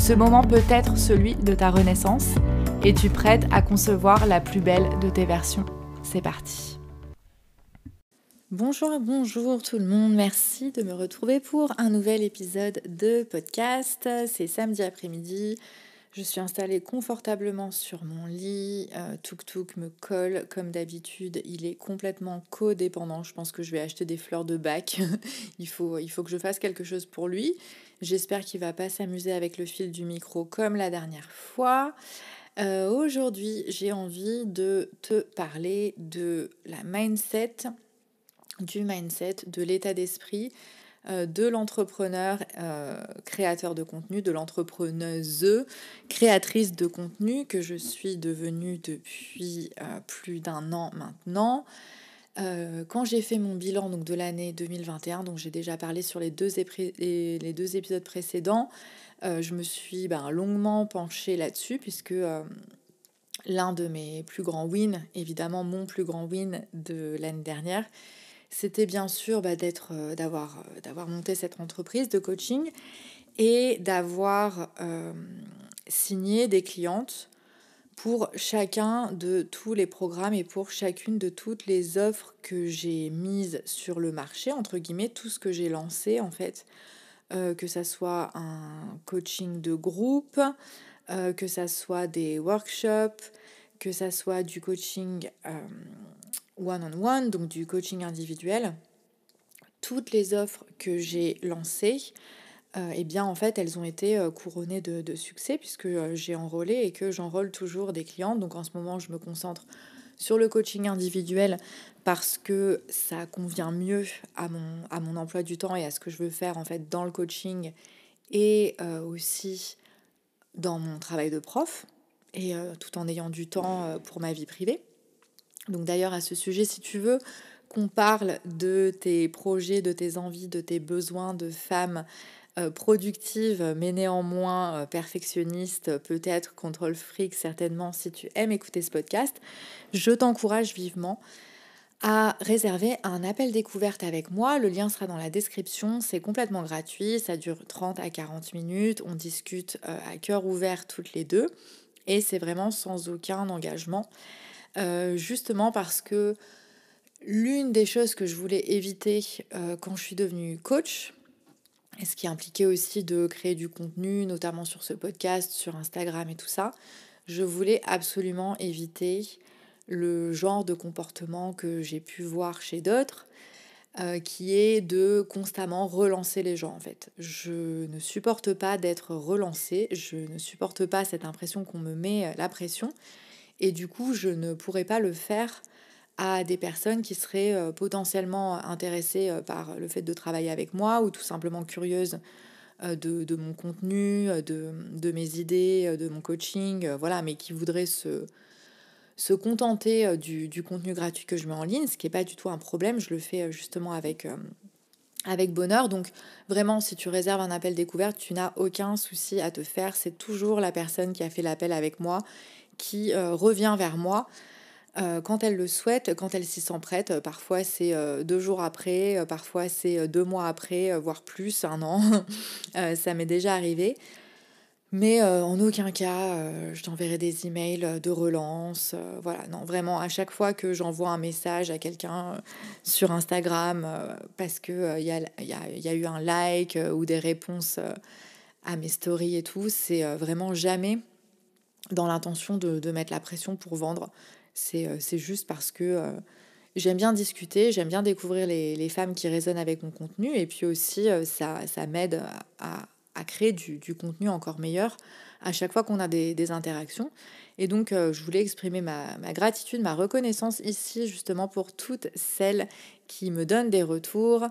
Ce moment peut être celui de ta renaissance. Es-tu prête à concevoir la plus belle de tes versions C'est parti Bonjour, bonjour tout le monde, merci de me retrouver pour un nouvel épisode de podcast. C'est samedi après-midi, je suis installée confortablement sur mon lit, euh, Tuk Tuk me colle comme d'habitude, il est complètement codépendant, je pense que je vais acheter des fleurs de bac, il, faut, il faut que je fasse quelque chose pour lui. J'espère qu'il va pas s'amuser avec le fil du micro comme la dernière fois. Euh, aujourd'hui, j'ai envie de te parler de la mindset, du mindset, de l'état d'esprit de l'entrepreneur euh, créateur de contenu, de l'entrepreneuse créatrice de contenu que je suis devenue depuis plus d'un an maintenant. Euh, quand j'ai fait mon bilan donc, de l'année 2021, donc j'ai déjà parlé sur les deux, épisodes précédents, euh, je me suis ben, longuement penchée là-dessus puisque euh, l'un de mes plus grands wins, évidemment mon plus grand win de l'année dernière, c'était bien sûr bah, d'être, d'avoir, d'avoir monté cette entreprise de coaching et d'avoir signé des clientes pour chacun de tous les programmes et pour chacune de toutes les offres que j'ai mises sur le marché, entre guillemets, tout ce que j'ai lancé en fait, euh, que ça soit un coaching de groupe, euh, que ça soit des workshops, que ça soit du coaching one-on-one, donc du coaching individuel, toutes les offres que j'ai lancées, euh, eh bien en fait elles ont été euh, couronnées de, succès puisque euh, j'ai enrôlé et que j'enrôle toujours des clientes. Donc en ce moment je me concentre sur le coaching individuel parce que ça convient mieux à mon, à mon emploi du temps et à ce que je veux faire en fait dans le coaching et aussi dans mon travail de prof et tout en ayant du temps pour ma vie privée. Donc d'ailleurs à ce sujet si tu veux qu'on parle de tes projets, de tes envies, de tes besoins de femme euh, productive, mais néanmoins euh, perfectionniste, peut-être contrôle fric, certainement, si tu aimes écouter ce podcast, je t'encourage vivement à réserver un appel découverte avec moi. Le lien sera dans la description. C'est complètement gratuit. Ça dure 30 à 40 minutes. On discute euh, à cœur ouvert toutes les deux. Et c'est vraiment sans aucun engagement. Justement parce que l'une des choses que je voulais éviter quand je suis devenue coach, ce qui impliquait aussi de créer du contenu, notamment sur ce podcast, sur Instagram et tout ça. Je voulais absolument éviter le genre de comportement que j'ai pu voir chez d'autres, euh, qui est de constamment relancer les gens en fait. Je ne supporte pas d'être relancée, je ne supporte pas cette impression qu'on me met la pression, et du coup je ne pourrais pas le faire à des personnes qui seraient euh, potentiellement intéressées euh, par le fait de travailler avec moi ou tout simplement curieuses euh, de, mon contenu, de, mes idées, de mon coaching, voilà, mais qui voudraient se, se contenter du, contenu gratuit que je mets en ligne, ce qui n'est pas du tout un problème, je le fais justement avec, avec bonheur. Donc vraiment, si tu réserves un appel découverte, tu n'as aucun souci à te faire, c'est toujours la personne qui a fait l'appel avec moi qui revient vers moi euh, quand elle le souhaite, quand elle s'y sent prête. Euh, parfois c'est euh, deux jours après, parfois c'est deux mois après, voire plus, un an. ça m'est déjà arrivé. Mais en aucun cas, je t'enverrai des emails de relance. voilà, non, vraiment, à chaque fois que j'envoie un message à quelqu'un sur Instagram parce qu'il il y, a, eu un like ou des réponses à mes stories et tout, c'est vraiment jamais dans l'intention de, mettre la pression pour vendre. Euh, c'est juste parce que euh, j'aime bien discuter, j'aime bien découvrir les, femmes qui résonnent avec mon contenu et puis aussi ça, ça m'aide à, créer du, contenu encore meilleur à chaque fois qu'on a des, interactions. Et donc, je voulais exprimer ma, ma, gratitude, ma reconnaissance ici, justement, pour toutes celles qui me donnent des retours,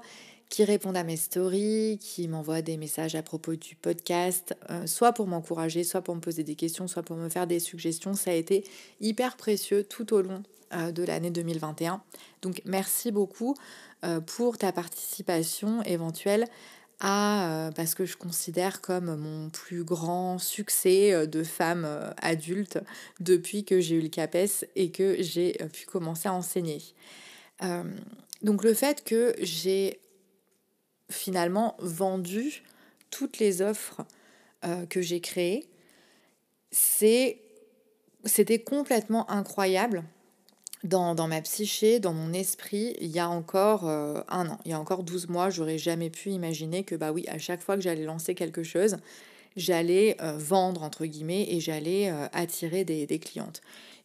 qui répondent à mes stories, qui m'envoient des messages à propos du podcast, euh, soit pour m'encourager, soit pour me poser des questions, soit pour me faire des suggestions. Ça a été hyper précieux tout au long euh, de l'année 2021. Donc merci beaucoup euh, pour ta participation éventuelle à parce que je considère comme mon plus grand succès de femme adulte depuis que j'ai eu le CAPES et que j'ai pu commencer à enseigner. donc le fait que j'ai finalement vendu toutes les offres euh, que j'ai créées. C'est, c'était complètement incroyable dans, ma psyché, dans mon esprit, il y a encore euh, un an, il y a encore 12 mois, j'aurais jamais pu imaginer que, bah oui, à chaque fois que j'allais lancer quelque chose, j'allais euh, vendre, entre guillemets, et j'allais attirer des, des, clientes.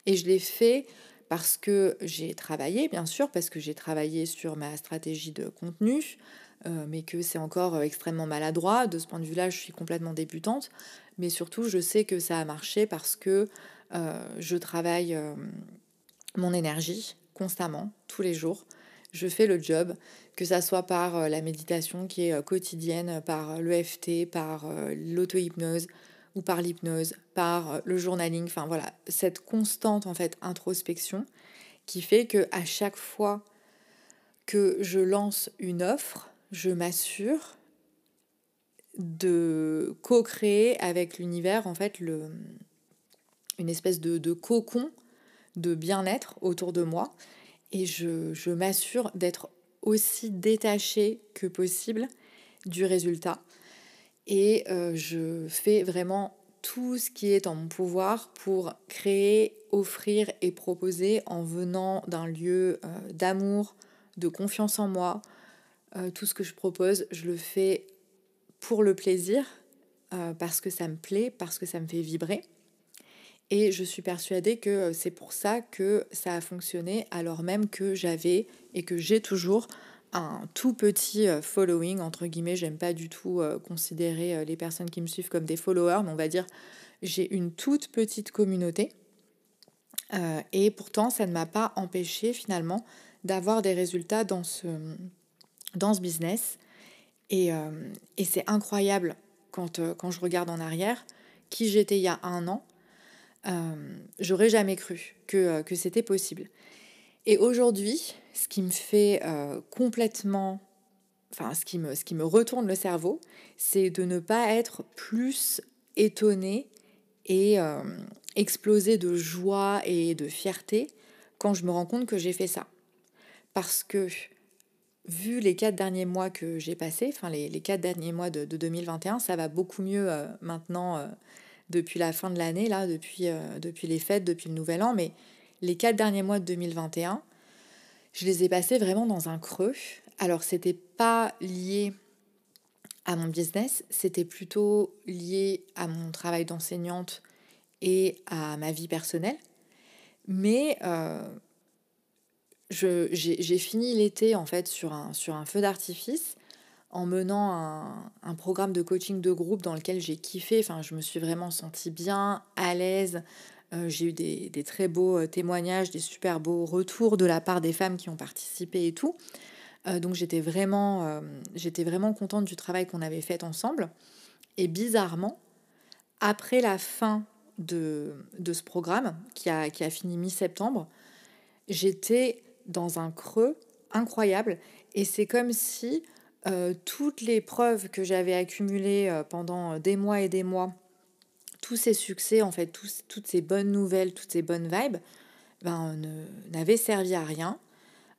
Et je l'ai fait parce que j'ai travaillé, bien sûr, parce que j'ai travaillé sur ma stratégie de contenu, euh, mais que c'est encore euh, extrêmement maladroit. De ce point de vue-là, je suis complètement débutante, mais surtout, je sais que ça a marché parce que euh, je travaille mon énergie constamment, tous les jours. Je fais le job, que ça soit par la méditation qui est quotidienne, par l'EFT, par l'auto-hypnose ou par l'hypnose, par le journaling, enfin voilà, cette constante en fait introspection qui fait que à chaque fois que je lance une offre, je m'assure de co-créer avec l'univers en fait une espèce de, cocon de bien-être autour de moi. Et je, m'assure d'être aussi détachée que possible du résultat. Et euh, je fais vraiment tout ce qui est en mon pouvoir pour créer, offrir et proposer en venant d'un lieu euh, d'amour, de confiance en moi, euh, tout ce que je propose, je le fais pour le plaisir, euh, parce que ça me plaît, parce que ça me fait vibrer. Et je suis persuadée que euh, c'est pour ça que ça a fonctionné, alors même que j'avais et que j'ai toujours un tout petit following, entre guillemets. J'aime pas du tout considérer les personnes qui me suivent comme des followers, mais on va dire j'ai une toute petite communauté. et pourtant, ça ne m'a pas empêché finalement d'avoir des résultats dans ce, dans ce business. Et, euh, c'est incroyable quand, euh, quand je regarde en arrière qui j'étais il y a un an. Euh, j'aurais jamais cru que, que c'était possible. Et aujourd'hui, ce qui me fait complètement, enfin ce qui, me, ce qui me retourne le cerveau, c'est de ne pas être plus étonnée et explosée de joie et de fierté quand je me rends compte que j'ai fait ça. Parce que vu les quatre derniers mois que j'ai passés, enfin les, les, quatre derniers mois de, 2021, ça va beaucoup mieux euh, maintenant euh, depuis la fin de l'année, là, depuis, euh, depuis les fêtes, depuis le nouvel an, mais les quatre derniers mois de 2021, je les ai passés vraiment dans un creux. Alors c'était pas lié à mon business, c'était plutôt lié à mon travail d'enseignante et à ma vie personnelle. Mais j'ai fini l'été en fait sur un, sur un feu d'artifice en menant un, un, programme de coaching de groupe dans lequel j'ai kiffé. Enfin, je me suis vraiment sentie bien, à l'aise. Euh, j'ai eu des, des, très beaux euh, témoignages, des super beaux retours de la part des femmes qui ont participé et tout. Euh, donc j'étais vraiment, j'étais vraiment contente du travail qu'on avait fait ensemble. Et bizarrement, après la fin de, de ce programme, qui a, qui a fini mi-septembre, j'étais dans un creux incroyable. Et c'est comme si euh, toutes les preuves que j'avais accumulées euh, pendant des mois et des mois, tous ces succès, en fait, toutes ces bonnes nouvelles, toutes ces bonnes vibes, ben, n'avaient servi à rien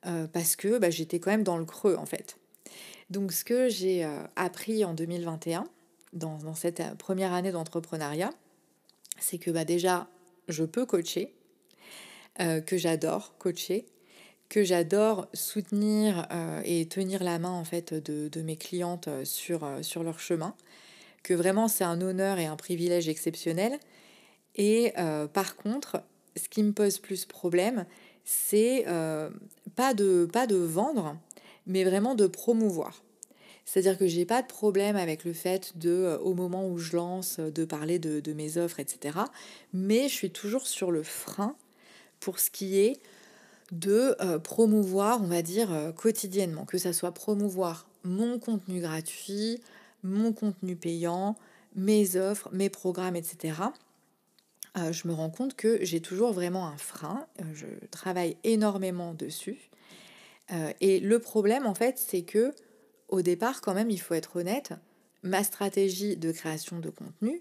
euh, parce que ben, j'étais quand même dans le creux, en fait. Donc, ce que j'ai appris en 2021, dans, dans cette première année d'entrepreneuriat, c'est que bah, déjà, je peux coacher, que j'adore coacher, que j'adore soutenir euh, et tenir la main en fait de, mes clientes euh, sur, euh, sur leur chemin, que vraiment c'est un honneur et un privilège exceptionnel. Et par contre, ce qui me pose plus problème, c'est pas, de, pas de vendre, mais vraiment de promouvoir. C'est-à-dire que j'ai pas de problème avec le fait de, au moment où je lance, de parler de, de, mes offres, etc. Mais je suis toujours sur le frein pour ce qui est de promouvoir, on va dire, quotidiennement, que ça soit promouvoir mon contenu gratuit, mon contenu payant, mes offres, mes programmes, etc. Euh, je me rends compte que j'ai toujours vraiment un frein. Euh, je travaille énormément dessus. Euh, et le problème, en fait, c'est que au départ, quand même, il faut être honnête, ma stratégie de création de contenu,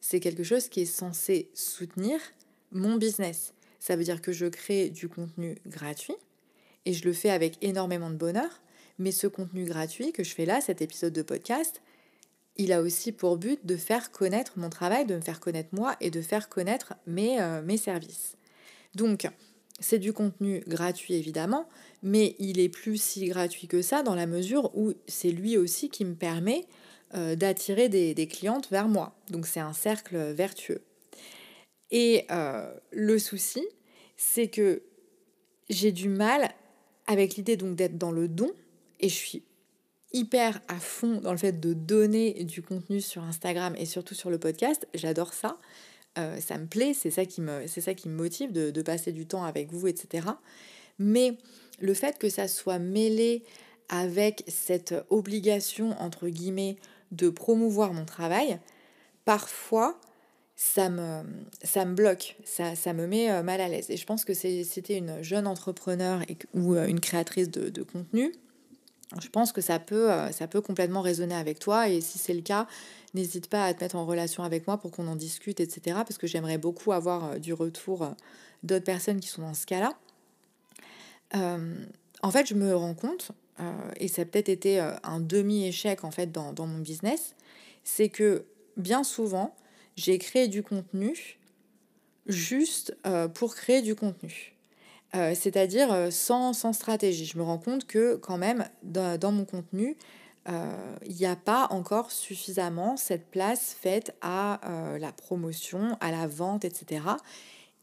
c'est quelque chose qui est censé soutenir mon business. Ça veut dire que je crée du contenu gratuit et je le fais avec énormément de bonheur. Mais ce contenu gratuit que je fais là, cet épisode de podcast, il a aussi pour but de faire connaître mon travail, de me faire connaître moi et de faire connaître mes, euh, mes services. Donc, c'est du contenu gratuit évidemment, mais il est plus si gratuit que ça dans la mesure où c'est lui aussi qui me permet euh, d'attirer des, clientes vers moi. Donc c'est un cercle vertueux. Et euh, le souci, c'est que j'ai du mal avec l'idée donc d'être dans le don, et je suis hyper à fond dans le fait de donner du contenu sur Instagram et surtout sur le podcast. J'adore ça. Euh, ça me plaît, c'est ça qui me, c'est ça qui me motive de, de, passer du temps avec vous, etc. Mais le fait que ça soit mêlé avec cette obligation, entre guillemets, de promouvoir mon travail, parfois, ça me, ça me bloque, ça, ça me met euh, mal à l'aise. Et je pense que c'était une jeune entrepreneur ou euh, une créatrice de, contenu je pense que ça peut, euh, ça peut complètement résonner avec toi et si c'est le cas, n'hésite pas à te mettre en relation avec moi pour qu'on en discute, etc. Parce que j'aimerais beaucoup avoir du retour d'autres personnes qui sont dans ce cas-là. en fait, je me rends compte, et ça a peut-être été un demi-échec en fait dans mon business, c'est que bien souvent, j'ai créé du contenu juste pour créer du contenu. Euh, c'est-à-dire euh, sans, stratégie. Je me rends compte que quand même, dans, mon contenu, euh, il n'y a pas encore suffisamment cette place faite à la promotion, à la vente, etc.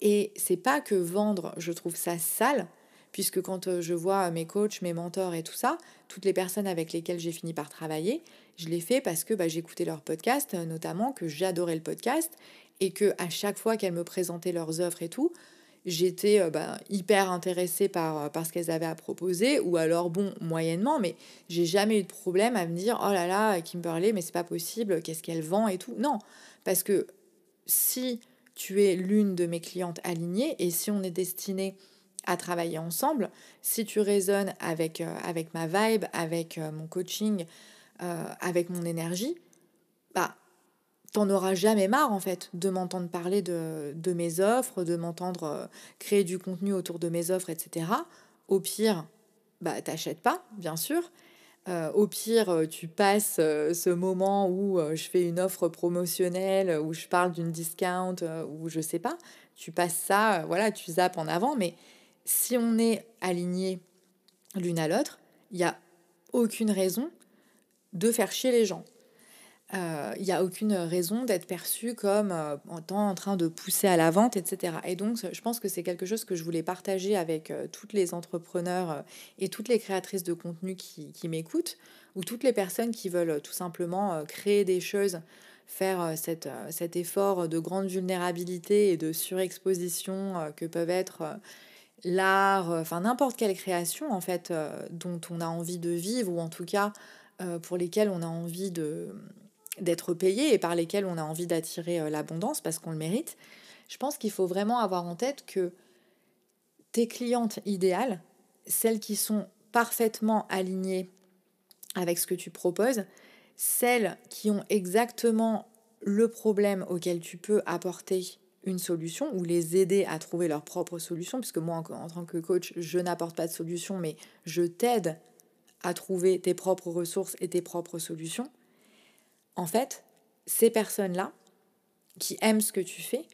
Et c'est pas que vendre, je trouve ça sale, puisque quand je vois mes coachs, mes mentors et tout ça, toutes les personnes avec lesquelles j'ai fini par travailler, je l'ai fait parce que bah, j'écoutais leur podcast, notamment que j'adorais le podcast, et que à chaque fois qu'elles me présentaient leurs offres et tout, j'étais euh, bah, hyper intéressée par, euh, par ce qu'elles avaient à proposer, ou alors bon, moyennement, mais j'ai jamais eu de problème à me dire oh là là, Kimberley, mais c'est pas possible, qu'est-ce qu'elle vend et tout. Non, parce que si tu es l'une de mes clientes alignées et si on est destiné à travailler ensemble, si tu résonnes avec, euh, avec ma vibe, avec mon coaching, avec mon énergie, bah t'en auras jamais marre en fait de m'entendre parler de, mes offres, de m'entendre euh, créer du contenu autour de mes offres, etc. Au pire, bah t'achètes pas, bien sûr. Euh, au pire, euh, tu passes ce moment où je fais une offre promotionnelle, où je parle d'une discount, ou je sais pas. Tu passes ça, voilà, tu zappes en avant. Mais si on est aligné l'une à l'autre, il n'y a aucune raison de faire chier les gens il euh, n'y a aucune raison d'être perçu comme euh, en train de pousser à la vente, etc. Et donc, je pense que c'est quelque chose que je voulais partager avec euh, toutes les entrepreneurs et toutes les créatrices de contenu qui, qui m'écoutent, ou toutes les personnes qui veulent tout simplement créer des choses, faire cette, cet effort de grande vulnérabilité et de surexposition que peuvent être l'art, enfin n'importe quelle création en fait dont on a envie de vivre, ou en tout cas pour lesquelles on a envie de d'être payé et par lesquels on a envie d'attirer euh, l'abondance parce qu'on le mérite, je pense qu'il faut vraiment avoir en tête que tes clientes idéales, celles qui sont parfaitement alignées avec ce que tu proposes, celles qui ont exactement le problème auquel tu peux apporter une solution ou les aider à trouver leur propre solution, puisque moi en, tant que coach, je n'apporte pas de solution, mais je t'aide à trouver tes propres ressources et tes propres solutions en fait, ces personnes-là qui aiment ce que tu fais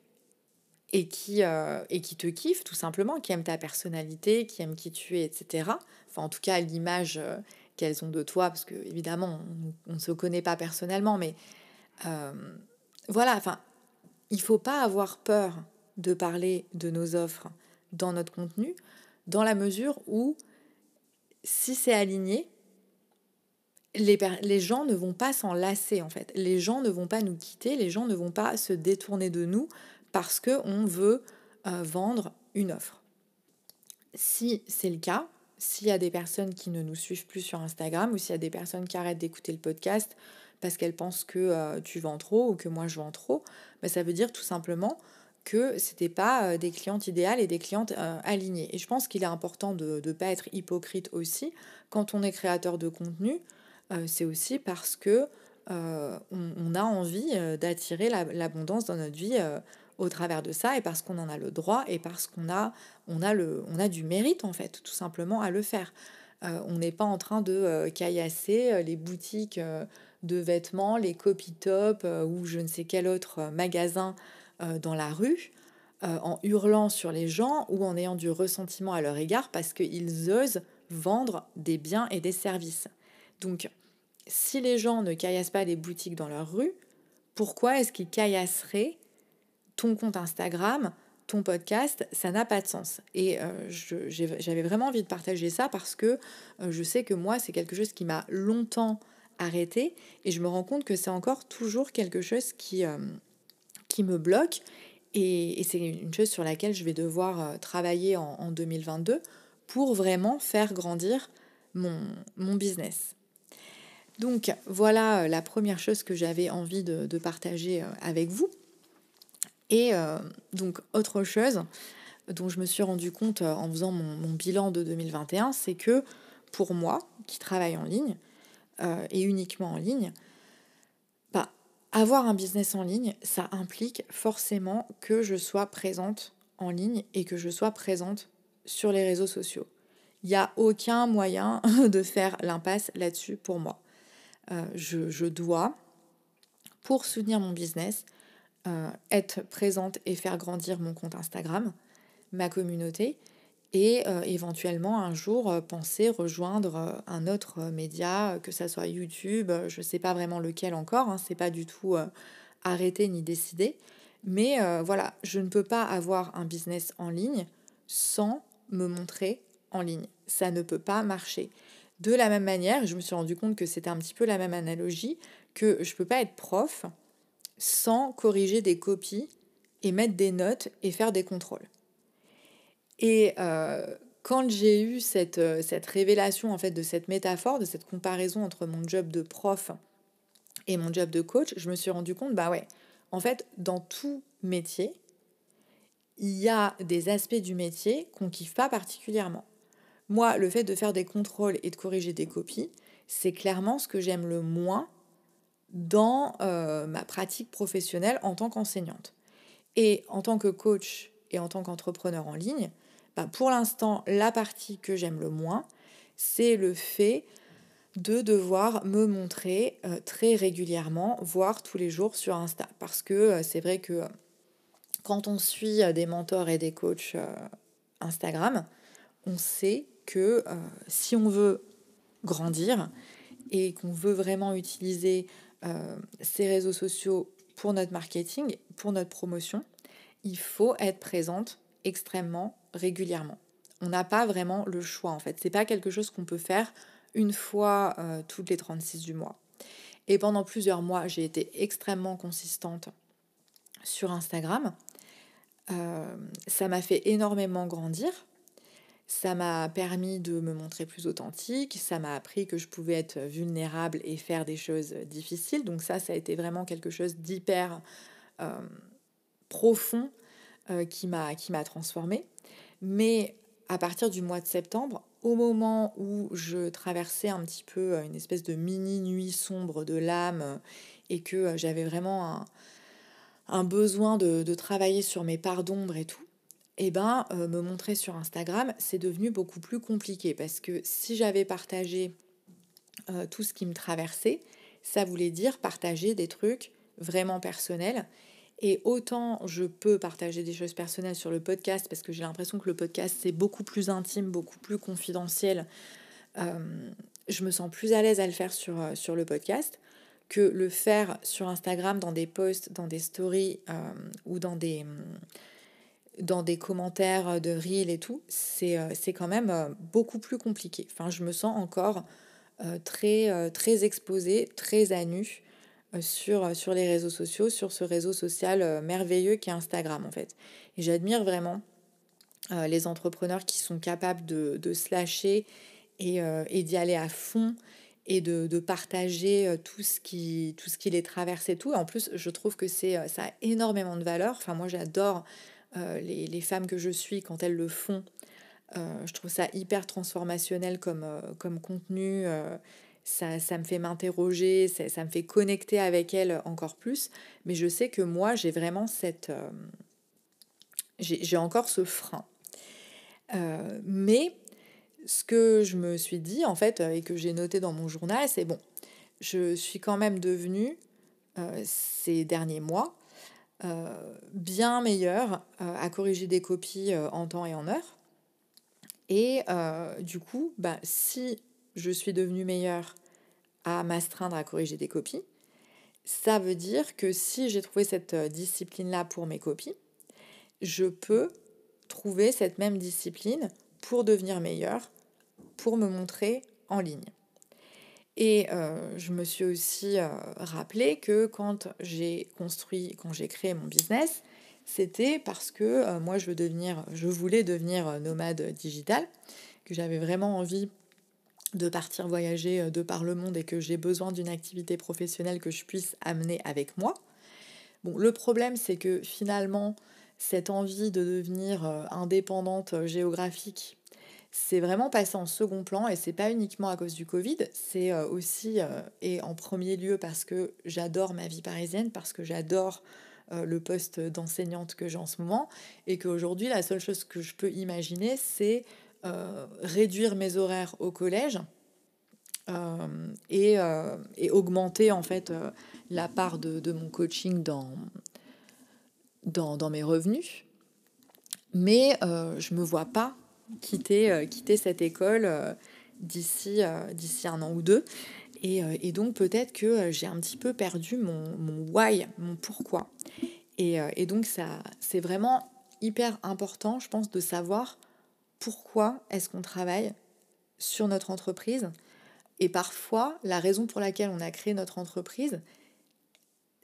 et qui, euh, et qui te kiffent tout simplement, qui aiment ta personnalité, qui aiment qui tu es, etc. Enfin, en tout cas, l'image euh, qu'elles ont de toi, parce que évidemment, on ne se connaît pas personnellement, mais euh, voilà, enfin, il faut pas avoir peur de parler de nos offres dans notre contenu, dans la mesure où si c'est aligné, les, les, gens ne vont pas s'en lasser en fait. Les gens ne vont pas nous quitter, les gens ne vont pas se détourner de nous parce qu'on veut euh, vendre une offre. Si c'est le cas, s'il y a des personnes qui ne nous suivent plus sur Instagram ou s'il y a des personnes qui arrêtent d'écouter le podcast parce qu'elles pensent que euh, tu vends trop ou que moi je vends trop, ben, ça veut dire tout simplement que ce n'était pas euh, des clientes idéales et des clientes euh, alignées. Et je pense qu'il est important de ne pas être hypocrite aussi. Quand on est créateur de contenu, c'est aussi parce que on, a envie d'attirer l'abondance dans notre vie au travers de ça et parce qu'on en a le droit et parce qu'on a, on a, le, on a du mérite en fait, tout simplement à le faire. Euh, on n'est pas en train de euh, caillasser euh, les boutiques de vêtements, les copy top ou je ne sais quel autre magasin dans la rue en hurlant sur les gens ou en ayant du ressentiment à leur égard parce qu'ils osent vendre des biens et des services. Donc, si les gens ne caillassent pas les boutiques dans leur rue, pourquoi est-ce qu'ils caillasseraient ton compte Instagram, ton podcast, ça n'a pas de sens. Et euh, j'avais vraiment envie de partager ça parce que euh, je sais que moi, c'est quelque chose qui m'a longtemps arrêté et je me rends compte que c'est encore toujours quelque chose qui, euh, qui me bloque et, c'est une chose sur laquelle je vais devoir travailler en, 2022 pour vraiment faire grandir mon, mon business. Donc voilà la première chose que j'avais envie de partager avec vous. Et euh, donc, autre chose dont je me suis rendu compte euh, en faisant mon, bilan de 2021, c'est que pour moi, qui travaille en ligne, euh, et uniquement en ligne, bah, avoir un business en ligne, ça implique forcément que je sois présente en ligne et que je sois présente sur les réseaux sociaux. Il n'y a aucun moyen de faire l'impasse là-dessus pour moi. je, je, dois, pour soutenir mon business, euh, être présente et faire grandir mon compte Instagram, ma communauté, et euh, éventuellement un jour euh, penser rejoindre un autre média, que ça soit YouTube, je ne sais pas vraiment lequel encore, hein, c'est pas du tout arrêté ni décidé, mais voilà, je ne peux pas avoir un business en ligne sans me montrer en ligne. Ça ne peut pas marcher. De la même manière, je me suis rendu compte que c'était un petit peu la même analogie, que je ne peux pas être prof sans corriger des copies et mettre des notes et faire des contrôles. Et euh, quand j'ai eu cette, euh, cette révélation en fait de cette métaphore, de cette comparaison entre mon job de prof et mon job de coach, je me suis rendu compte, bah ouais, en fait, dans tout métier, il y a des aspects du métier qu'on kiffe pas particulièrement. Moi, le fait de faire des contrôles et de corriger des copies, c'est clairement ce que j'aime le moins dans euh, ma pratique professionnelle en tant qu'enseignante. Et en tant que coach et en tant qu'entrepreneur en ligne, bah, pour l'instant, la partie que j'aime le moins, c'est le fait de devoir me montrer euh, très régulièrement, voire tous les jours sur Insta. Parce que euh, c'est vrai que quand on suit des mentors et des coachs Instagram, on sait que si on veut grandir et qu'on veut vraiment utiliser ces réseaux sociaux pour notre marketing, pour notre promotion, il faut être présente extrêmement régulièrement. On n'a pas vraiment le choix en fait. C'est pas quelque chose qu'on peut faire une fois euh, toutes les 36 du mois. Et pendant plusieurs mois, j'ai été extrêmement consistante sur Instagram. Euh, ça m'a fait énormément grandir ça m'a permis de me montrer plus authentique, ça m'a appris que je pouvais être vulnérable et faire des choses difficiles. Donc ça, ça a été vraiment quelque chose d'hyper euh, profond euh, qui m'a transformée. Mais à partir du mois de septembre, au moment où je traversais un petit peu euh, une espèce de mini nuit sombre de l'âme et que j'avais vraiment un, besoin de travailler sur mes parts d'ombre et tout, eh ben, euh, me montrer sur Instagram, c'est devenu beaucoup plus compliqué parce que si j'avais partagé euh, tout ce qui me traversait, ça voulait dire partager des trucs vraiment personnels. Et autant je peux partager des choses personnelles sur le podcast parce que j'ai l'impression que le podcast c'est beaucoup plus intime, beaucoup plus confidentiel. Euh, je me sens plus à l'aise à le faire sur, sur le podcast que le faire sur Instagram dans des posts, dans des stories ou dans des dans des commentaires de reel et tout, c'est quand même beaucoup plus compliqué. Enfin, je me sens encore très, très exposée, très à nu sur, sur les réseaux sociaux, sur ce réseau social merveilleux qui est Instagram en fait. Et j'admire vraiment les entrepreneurs qui sont capables de, de se lâcher et, et d'y aller à fond et de, de, partager tout ce, qui, tout ce qui les traverse et tout. en plus, je trouve que ça a énormément de valeur. Enfin, moi, j'adore les, les, femmes que je suis quand elles le font. je trouve ça hyper transformationnel comme, comme contenu. Ça, ça, me fait m'interroger, ça, ça, me fait connecter avec elles encore plus. Mais je sais que moi, j'ai vraiment cette... j'ai encore ce frein. mais ce que je me suis dit, en fait, et que j'ai noté dans mon journal, c'est bon, je suis quand même devenue, euh, ces derniers mois, euh, bien meilleure euh, à corriger des copies en temps et en heure. Et du coup, bah, si je suis devenue meilleure à m'astreindre à corriger des copies, ça veut dire que si j'ai trouvé cette discipline-là pour mes copies, je peux trouver cette même discipline pour devenir meilleure pour me montrer en ligne. Et euh, je me suis aussi euh, rappelé que quand j'ai construit, quand j'ai créé mon business, c'était parce que euh, moi je veux devenir, je voulais devenir nomade digital, que j'avais vraiment envie de partir voyager de par le monde et que j'ai besoin d'une activité professionnelle que je puisse amener avec moi. Bon, le problème c'est que finalement cette envie de devenir indépendante géographique c'est vraiment passé en second plan et c'est pas uniquement à cause du Covid, c'est euh, aussi euh, et en premier lieu parce que j'adore ma vie parisienne, parce que j'adore euh, le poste d'enseignante que j'ai en ce moment et qu'aujourd'hui la seule chose que je peux imaginer c'est réduire mes horaires au collège et, et, augmenter en fait la part de, de mon coaching dans, dans, dans, mes revenus. Mais je me vois pas quitter, euh, quitter cette école euh, d'ici euh, d'ici un an ou deux. Et, et donc peut-être que j'ai un petit peu perdu mon, mon why, mon pourquoi. Et, et donc ça, c'est vraiment hyper important, je pense, de savoir pourquoi est-ce qu'on travaille sur notre entreprise. Et parfois, la raison pour laquelle on a créé notre entreprise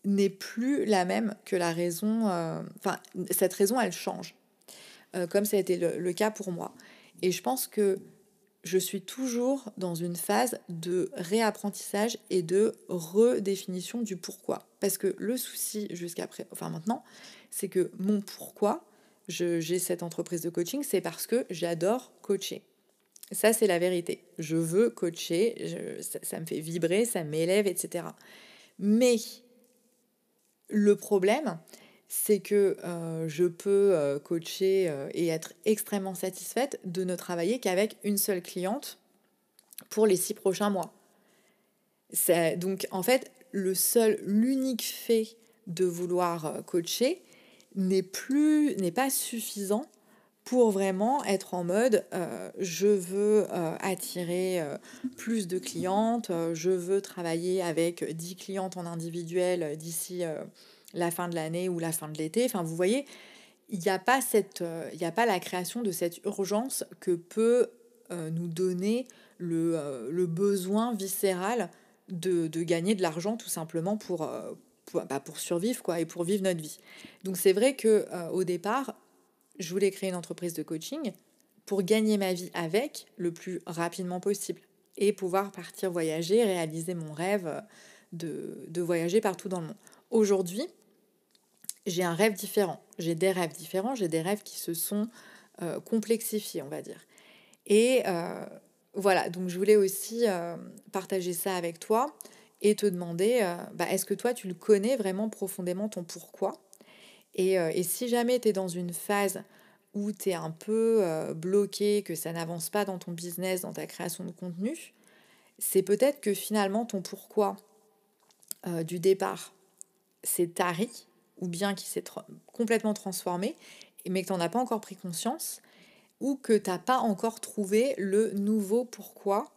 n'est plus la même que la raison... Enfin, cette raison, elle change. Euh, comme ça a été le, cas pour moi. Et je pense que je suis toujours dans une phase de réapprentissage et de redéfinition du pourquoi. Parce que le souci jusqu'à enfin maintenant, c'est que mon pourquoi, j'ai cette entreprise de coaching, c'est parce que j'adore coacher. Ça, c'est la vérité. Je veux coacher, ça, me fait vibrer, ça m'élève, etc. Mais le problème, c'est que euh, je peux euh, coacher euh, et être extrêmement satisfaite de ne travailler qu'avec une seule cliente pour les six prochains mois. Donc en fait, le seul, l'unique fait de vouloir coacher n'est plus, n'est pas suffisant pour vraiment être en mode je veux attirer plus de clientes, je veux travailler avec 10 clientes en individuel d'ici la fin de l'année ou la fin de l'été. Enfin, vous voyez, il n'y a, pas cette, euh, a pas la création de cette urgence que peut euh, nous donner le, euh, le, besoin viscéral de, de gagner de l'argent tout simplement pour, pour, bah, pour, survivre quoi, et pour vivre notre vie. Donc c'est vrai que au départ, je voulais créer une entreprise de coaching pour gagner ma vie avec le plus rapidement possible et pouvoir partir voyager, réaliser mon rêve de, de voyager partout dans le monde. Aujourd'hui, j'ai un rêve différent. J'ai des rêves différents, j'ai des rêves qui se sont euh, complexifiés, on va dire. Et euh, voilà, donc je voulais aussi euh, partager ça avec toi et te demander, bah, est-ce que toi, tu le connais vraiment profondément, ton pourquoi? Et, et, si jamais tu es dans une phase où tu es un peu bloqué, que ça n'avance pas dans ton business, dans ta création de contenu, c'est peut-être que finalement ton pourquoi du départ, c'est tari, ou bien qui s'est complètement transformé, mais que tu n'en as pas encore pris conscience, ou que tu n'as pas encore trouvé le nouveau pourquoi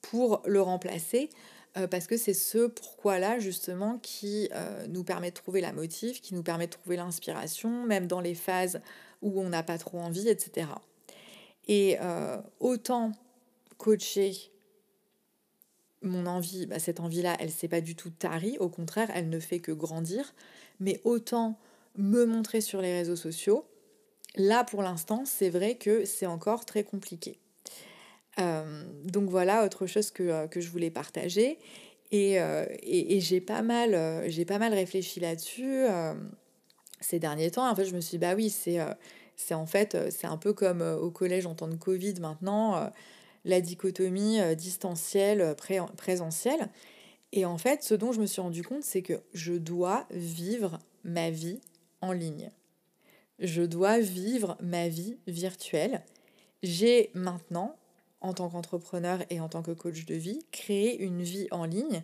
pour le remplacer, euh, parce que c'est ce pourquoi-là justement qui euh, nous permet de trouver la motive, qui nous permet de trouver l'inspiration, même dans les phases où on n'a pas trop envie, etc. Et autant coacher mon envie, bah, cette envie-là, elle s'est pas du tout tarie, au contraire, elle ne fait que grandir. Mais autant me montrer sur les réseaux sociaux, là pour l'instant, c'est vrai que c'est encore très compliqué. Euh, donc voilà, autre chose que, euh, je voulais partager. Et, euh, j'ai pas, mal, j'ai pas mal réfléchi là-dessus ces derniers temps. En fait, je me suis dit, bah oui, c'est, c'est en fait, c'est un peu comme au collège en temps de Covid maintenant la dichotomie euh, distancielle, euh, présentielle. Et en fait, ce dont je me suis rendu compte, c'est que je dois vivre ma vie en ligne. Je dois vivre ma vie virtuelle. J'ai maintenant, en tant qu'entrepreneur et en tant que coach de vie, créé une vie en ligne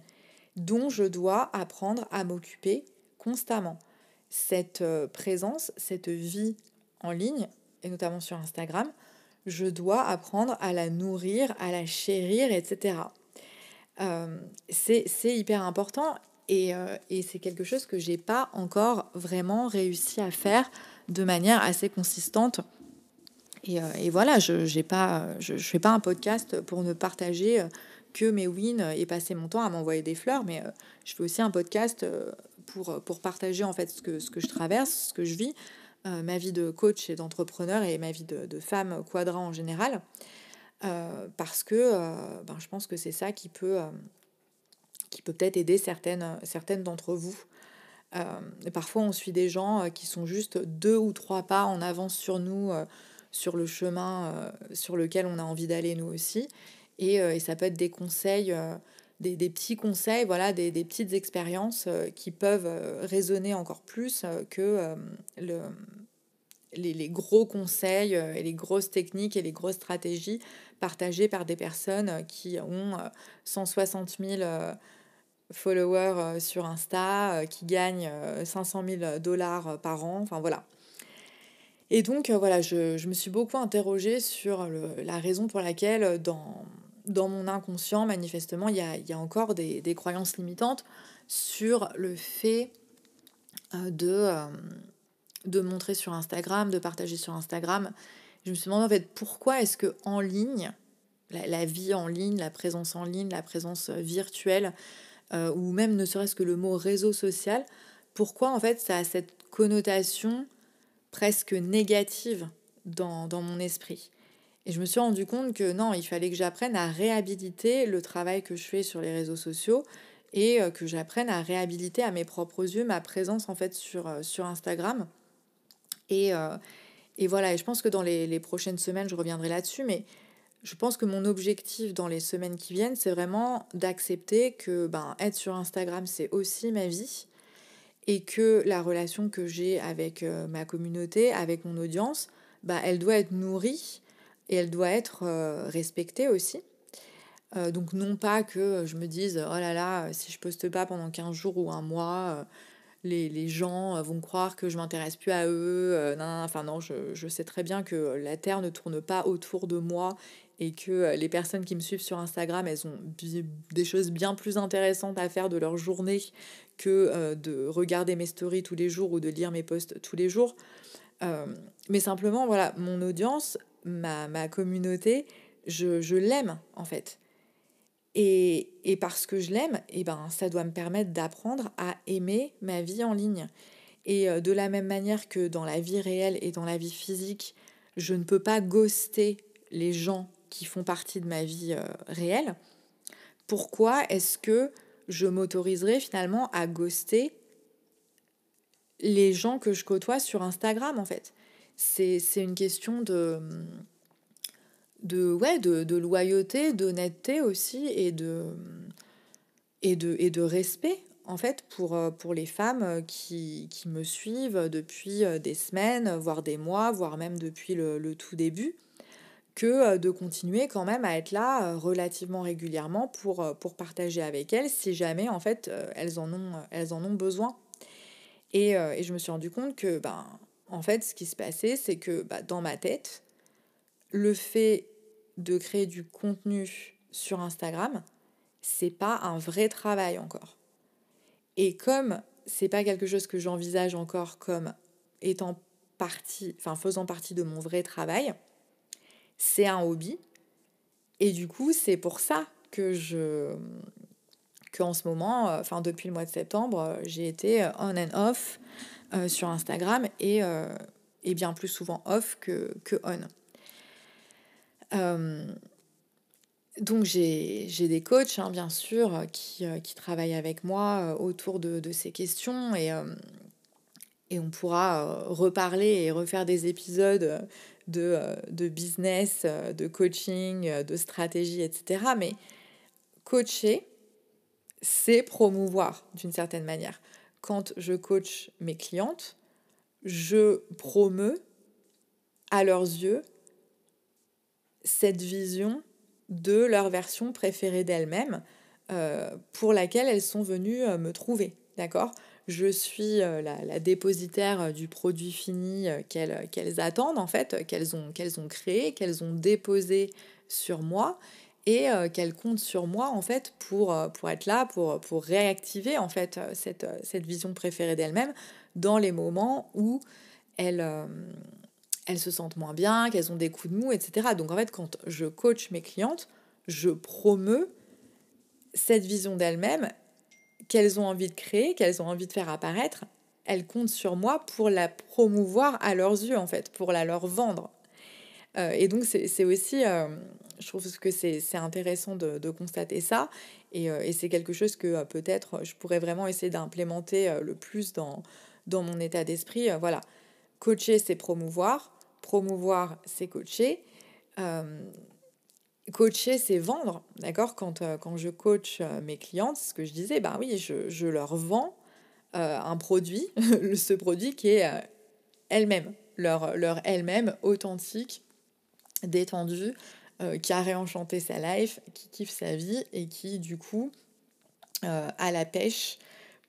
dont je dois apprendre à m'occuper constamment. Cette euh, présence, cette vie en ligne, et notamment sur Instagram, je dois apprendre à la nourrir, à la chérir, etc. Euh, c'est hyper important euh, et, c'est quelque chose que j'ai pas encore vraiment réussi à faire de manière assez consistante. Et, euh, voilà, je ne pas, je, fais pas un podcast pour ne partager que mes wins et passer mon temps à m'envoyer des fleurs, mais je fais aussi un podcast pour, pour partager en fait ce que, ce que je traverse, ce que je vis, euh, ma vie de coach et d'entrepreneur et ma vie de, femme quadra en général. Euh, parce que euh, ben, je pense que c'est ça qui peut, qui peut peut-être aider certaines, certaines d'entre vous. parfois, on suit des gens qui sont juste deux ou trois pas en avance sur nous, sur le chemin sur lequel on a envie d'aller nous aussi. Et, et, ça peut être des conseils des, petits conseils, voilà, des, petites expériences euh, qui peuvent euh, résonner encore plus euh, que le, les, gros conseils et les grosses techniques et les grosses stratégies partagées par des personnes qui ont 160 000 followers sur Insta, qui gagnent 500 000 dollars par an, enfin voilà. Et donc voilà, je, je me suis beaucoup interrogée sur la raison pour laquelle dans dans mon inconscient, manifestement, il y a, encore des, croyances limitantes sur le fait euh, de, euh, de montrer sur Instagram, de partager sur Instagram. Je me suis demandé en fait pourquoi est-ce que en ligne, la, vie en ligne, la présence en ligne, la présence virtuelle, euh, ou même ne serait-ce que le mot réseau social, pourquoi en fait ça a cette connotation presque négative dans mon esprit? Et je me suis rendu compte que non, il fallait que j'apprenne à réhabiliter le travail que je fais sur les réseaux sociaux et euh, que j'apprenne à réhabiliter à mes propres yeux ma présence en fait sur, euh, sur Instagram. Et, euh, et voilà, et je pense que dans les, les prochaines semaines, je reviendrai là-dessus, mais je pense que mon objectif dans les semaines qui viennent, c'est vraiment d'accepter que ben, être sur Instagram, c'est aussi ma vie et que la relation que j'ai avec ma communauté, avec mon audience, bah, elle doit être nourrie et elle doit être euh, respectée aussi. Euh, donc non pas que je me dise oh là là si je poste pas pendant 15 jours ou un mois euh, les, les, gens vont croire que je m'intéresse plus à eux non, enfin non je, je, sais très bien que la terre ne tourne pas autour de moi et que les personnes qui me suivent sur Instagram elles ont des choses bien plus intéressantes à faire de leur journée que de regarder mes stories tous les jours ou de lire mes posts tous les jours mais simplement voilà mon audience ma, communauté, je, l'aime en fait. Et, parce que je l'aime, et eh ben, ça doit me permettre d'apprendre à aimer ma vie en ligne. Et euh, de la même manière que dans la vie réelle et dans la vie physique, je ne peux pas ghoster les gens qui font partie de ma vie euh, réelle, pourquoi est-ce que je m'autoriserais finalement à ghoster les gens que je côtoie sur Instagram en fait? C'est une question de, de, ouais, de, de loyauté, d'honnêteté aussi et de, et, de, et de respect en fait pour, pour les femmes qui, qui me suivent depuis des semaines, voire des mois, voire même depuis le, le tout début que de continuer quand même à être là relativement régulièrement pour, pour partager avec elles si jamais en fait elles en ont, elles en ont besoin. Et, et je me suis rendu compte que ben, en fait, ce qui se passait, c'est que bah, dans ma tête, le fait de créer du contenu sur Instagram, c'est pas un vrai travail encore. Et comme c'est pas quelque chose que j'envisage encore comme étant partie, enfin faisant partie de mon vrai travail. C'est un hobby. Et du coup, c'est pour ça que je qu'en ce moment, euh, enfin depuis le mois de septembre, euh, j'ai été on and off sur Instagram et, et, bien plus souvent off que, que on. Donc j'ai des coachs, hein, bien sûr, euh, qui, euh, qui, travaillent avec moi euh, autour de, de ces questions et, et on pourra reparler et refaire des épisodes de, de business, de coaching, de stratégie, etc. Mais coacher, c'est promouvoir d'une certaine manière. Quand je coach mes clientes, je promeux à leurs yeux cette vision de leur version préférée d'elles-mêmes euh, pour laquelle elles sont venues euh, me trouver. D'accord? Je suis euh, la, dépositaire du produit fini qu'elles attendent, en fait, qu'elles ont, qu'elles ont créé, qu'elles ont déposé sur moi et qu'elles comptent sur moi en fait pour, pour être là, pour, pour réactiver en fait cette, cette vision préférée d'elles-mêmes dans les moments où elles, elles se sentent moins bien, qu'elles ont des coups de mou, etc. Donc en fait, quand je coach mes clientes, je promeux cette vision d'elles-mêmes qu'elles ont envie de créer, qu'elles ont envie de faire apparaître. Elles comptent sur moi pour la promouvoir à leurs yeux, en fait, pour la leur vendre. Euh, et donc, c'est aussi, euh, je trouve que c'est intéressant de, de, constater ça. Et, euh, et c'est quelque chose que peut-être je pourrais vraiment essayer d'implémenter le plus dans, dans mon état d'esprit. voilà, coacher, c'est promouvoir promouvoir, c'est coacher. Coacher, c'est vendre, d'accord? Quand, quand je coach mes clientes, ce que je disais, ben oui, je, je leur vends un produit, ce produit qui est elle-même, leur, leur elle-même authentique, détendue, qui a réenchanté sa life, qui kiffe sa vie et qui, du coup, a la pêche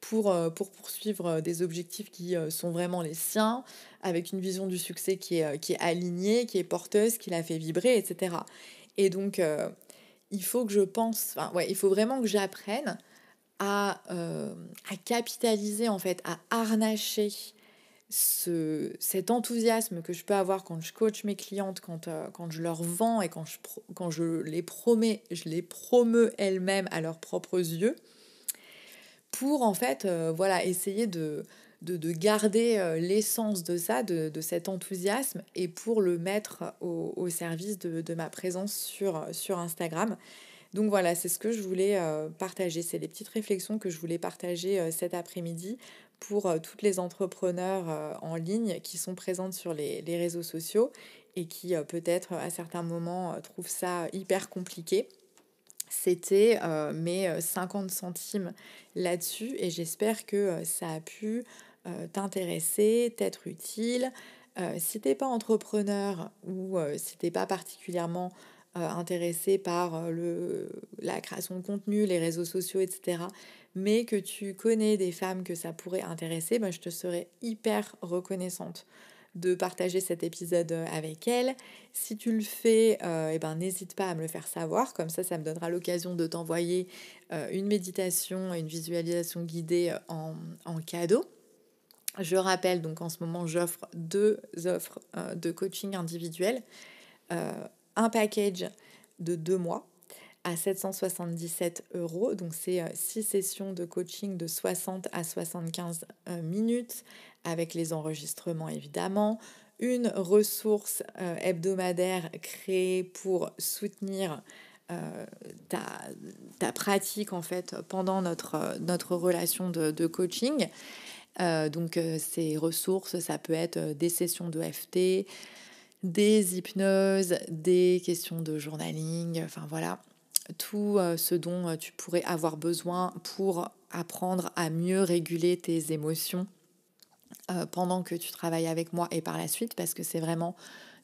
pour, euh, pour poursuivre euh, des objectifs qui euh, sont vraiment les siens, avec une vision du succès qui est, qui est alignée, qui est porteuse, qui la fait vibrer, etc. Et donc, il faut que je pense, enfin, ouais, il faut vraiment que j'apprenne à, à capitaliser, en fait, à harnacher ce, cet enthousiasme que je peux avoir quand je coach mes clientes, quand, quand je leur vends et quand je, quand je les promets, je les promeux elles-mêmes à leurs propres yeux pour en fait euh, voilà essayer de, de, garder euh, l'essence de ça, de, cet enthousiasme et pour le mettre au, service de, ma présence sur, sur Instagram. Donc voilà, c'est ce que je voulais euh, partager, c'est les petites réflexions que je voulais partager cet après-midi pour toutes les entrepreneurs en ligne qui sont présentes sur les, réseaux sociaux et qui peut-être à certains moments trouvent ça hyper compliqué c'était euh, mes 50 euh, centimes là-dessus et j'espère que euh, ça a pu t'intéresser, t'être utile. si t'es pas entrepreneur ou si t'es pas particulièrement intéressé par le, la création de contenu, les réseaux sociaux, etc., mais que tu connais des femmes que ça pourrait intéresser, ben, je te serais hyper reconnaissante de partager cet épisode euh, avec elle. Si tu le fais, euh, eh ben, n'hésite pas à me le faire savoir, comme ça ça me donnera l'occasion de t'envoyer euh, une méditation une visualisation guidée en, cadeau. Je rappelle donc en ce moment j'offre deux offres de coaching individuel, un package de deux mois à 777 euros. Donc c'est six sessions de coaching de 60 à 75 minutes avec les enregistrements évidemment, une ressource euh, hebdomadaire créée pour soutenir euh, ta, pratique en fait pendant notre, notre relation de, coaching. Euh, donc ces ressources, ça peut être des sessions de FT, des hypnoses, des questions de journaling, enfin voilà, tout ce dont tu pourrais avoir besoin pour apprendre à mieux réguler tes émotions euh, pendant que tu travailles avec moi et par la suite, parce que c'est vraiment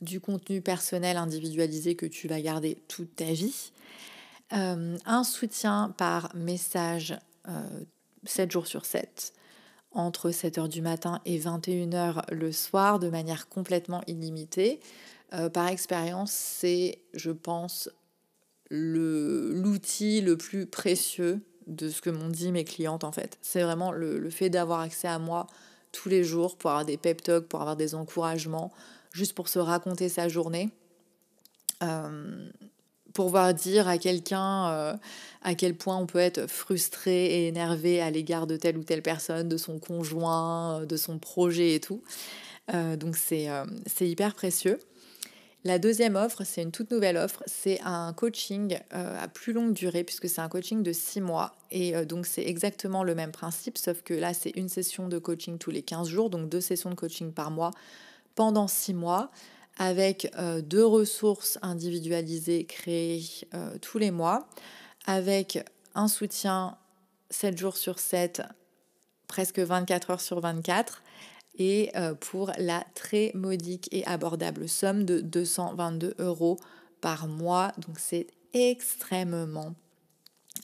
du contenu personnel individualisé que tu vas garder toute ta vie. Euh, un soutien par message 7 euh, jours sur 7, entre 7h du matin et 21h le soir, de manière complètement illimitée. par expérience, c'est, je pense, l'outil le, plus précieux de ce que m'ont dit mes clientes en fait. C'est vraiment le fait d'avoir accès à moi tous les jours pour avoir des pep talks, pour avoir des encouragements, juste pour se raconter sa journée. Euh, pour voir dire à quelqu'un euh, à quel point on peut être frustré et énervé à l'égard de telle ou telle personne, de son conjoint, de son projet et tout. donc c'est hyper précieux. La deuxième offre, c'est une toute nouvelle offre, c'est un coaching euh, à plus longue durée puisque c'est un coaching de six mois. Et euh, donc c'est exactement le même principe sauf que là c'est une session de coaching tous les 15 jours, donc deux sessions de coaching par mois pendant six mois avec euh, deux ressources individualisées créées tous les mois avec un soutien 7 jours sur 7, presque 24 heures sur 24 et euh, pour la très modique et abordable somme de 222 euros par mois. Donc c'est extrêmement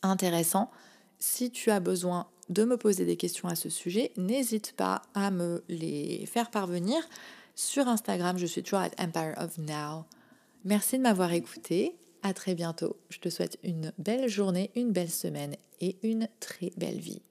intéressant. Si tu as besoin de me poser des questions à ce sujet, n'hésite pas à me les faire parvenir sur Instagram. Je suis toujours à Empire of Now. Merci de m'avoir écouté. À très bientôt. Je te souhaite une belle journée, une belle semaine et une très belle vie.